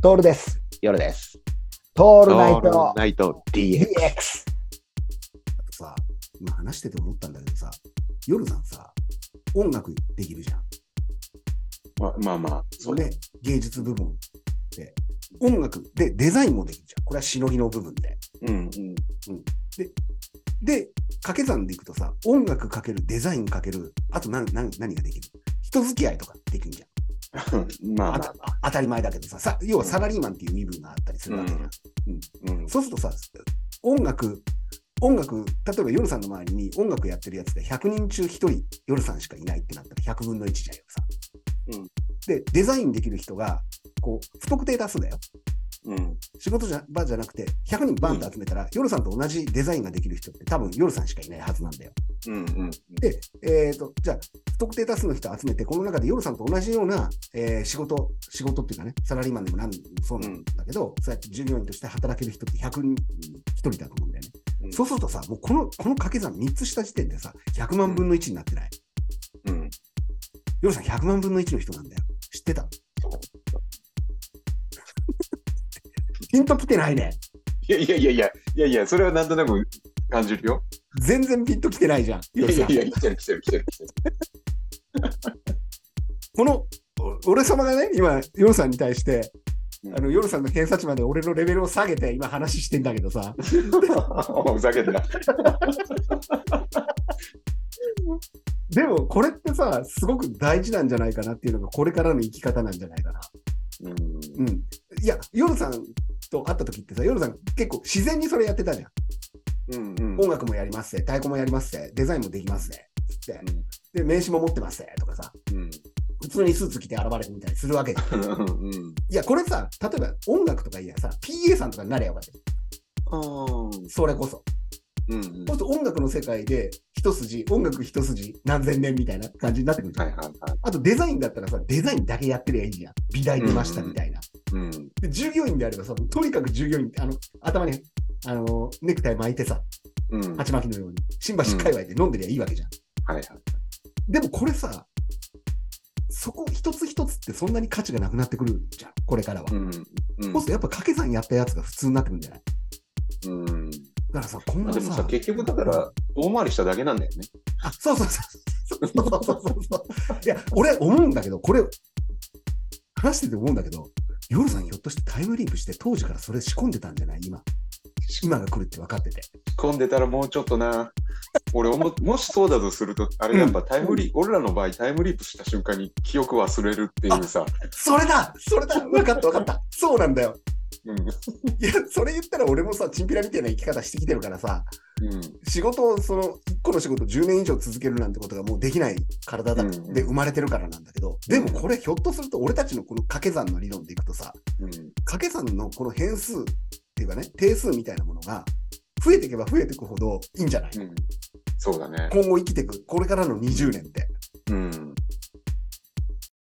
トールです。夜です。トールナイオールトナイト DX。さ、今話してて思ったんだけどさ、夜さんさ、音楽できるじゃん。ままあまあ、そうね。ね、芸術部分で。音楽でデザインもできるじゃん。これはしのぎの部分で。うんうん。で、掛け算でいくとさ、音楽かけるデザインかける、あと何何何ができる？人付き合いとかできるじゃん。まあ当たり前だけどささ、要はサラリーマンっていう身分があったりするわけじゃん。あ。うん。そうするとさ、音楽、音楽、例えば夜さんの周りに音楽やってるやつで100人中1人夜さんしかいないってなったら100分の1じゃんよさ。うんで、デザインできる人が、こう、不特定多数だよ。うん。仕事じゃ場じゃなくて、100人バンと集めたら、夜さんと同じデザインができる人って多分夜さんしかいないはずなんだよ。うんうん。で、えっ、と、じゃあ、不特定多数の人を集めて、この中で夜さんと同じような、えー仕事、仕事っていうかね、サラリーマンでも何でもそうなんだけど、そうやって従業員として働ける人って100人に1人だと思うんだよね。うんそうするとさ、もうこの、この掛け算3つした時点でさ、100万分の1になってない。うん。夜さん100万分の1の人なんだよ。知ってた？ピンときてないね。いやいやいやいや、いやいや、それはなんとなく感じるよ。全然ピンときてないじゃん。いやいやいや、来てる来てる来てる来てる。この、お俺様がね、今、夜さんに対して、うんあの、夜さんの偏差値まで俺のレベルを下げて今話してんだけどさ、ふざけてな。でもこれってさ、すごく大事なんじゃないかなっていうのがこれからの生き方なんじゃないかな。うん。うん。いや、夜さんと会った時ってさ、夜さん結構自然にそれやってたじゃん。うんうん。音楽もやりますぜ、太鼓もやりますぜ、デザインもできますぜ、つって。で、名刺も持ってますぜ、とかさ、うん。普通にスーツ着て現れてみたりするわけじゃん。うん。うん。いや、これさ、例えば音楽とかいやさ、PA さんとかになればよかったよ。それこそ。うん。そうすると音楽の世界で一筋、音楽一筋何千年みたいな感じになってくるじゃん。はいはいはい。あとデザインだったらさ、デザインだけやってりゃいいじゃん。美大出ましたみたいな。うん。で従業員であればさ、とにかく従業員、あの、頭に、あの、ネクタイ巻いてさ、うん。はい鉢巻きのように、新橋界隈で飲んでりゃいいわけじゃん。はい。でもこれさ、そこ一つ一つってそんなに価値がなくなってくるじゃん、これからは。うん。うんそうするとやっぱ掛け算やったやつが普通になってくるんじゃないうん。だからさ、今後さ、まあでもさ、結局だから、遠回りしただけなんだよね。あ、そうそうそう。そうそうそうそう。いや、俺思うんだけど、これ、話してて思うんだけど、夜さんひょっとしてタイムリープして当時からそれ仕込んでたんじゃない？今。今が来るって分かってて。混んでたらもうちょっとな。俺思、もしそうだとすると、あれやっぱタイムリープ、俺らの場合タイムリープした瞬間に記憶忘れるっていうさ。それだそれだ分かった分かったそうなんだよ。うん。いや、それ言ったら俺もさ、チンピラみたいな生き方してきてるからさ、うん。仕事を、その、1個の仕事10年以上続けるなんてことがもうできない体だ、うんで生まれてるからなんだけど、でもこれひょっとすると俺たちのこの掛け算の理論でいくとさ、うん。掛け算のこの変数っていうかね、定数みたいなものが増えていけば増えていくほどいいんじゃない、うん。そうだね。今後生きていく、これからの20年って。うん。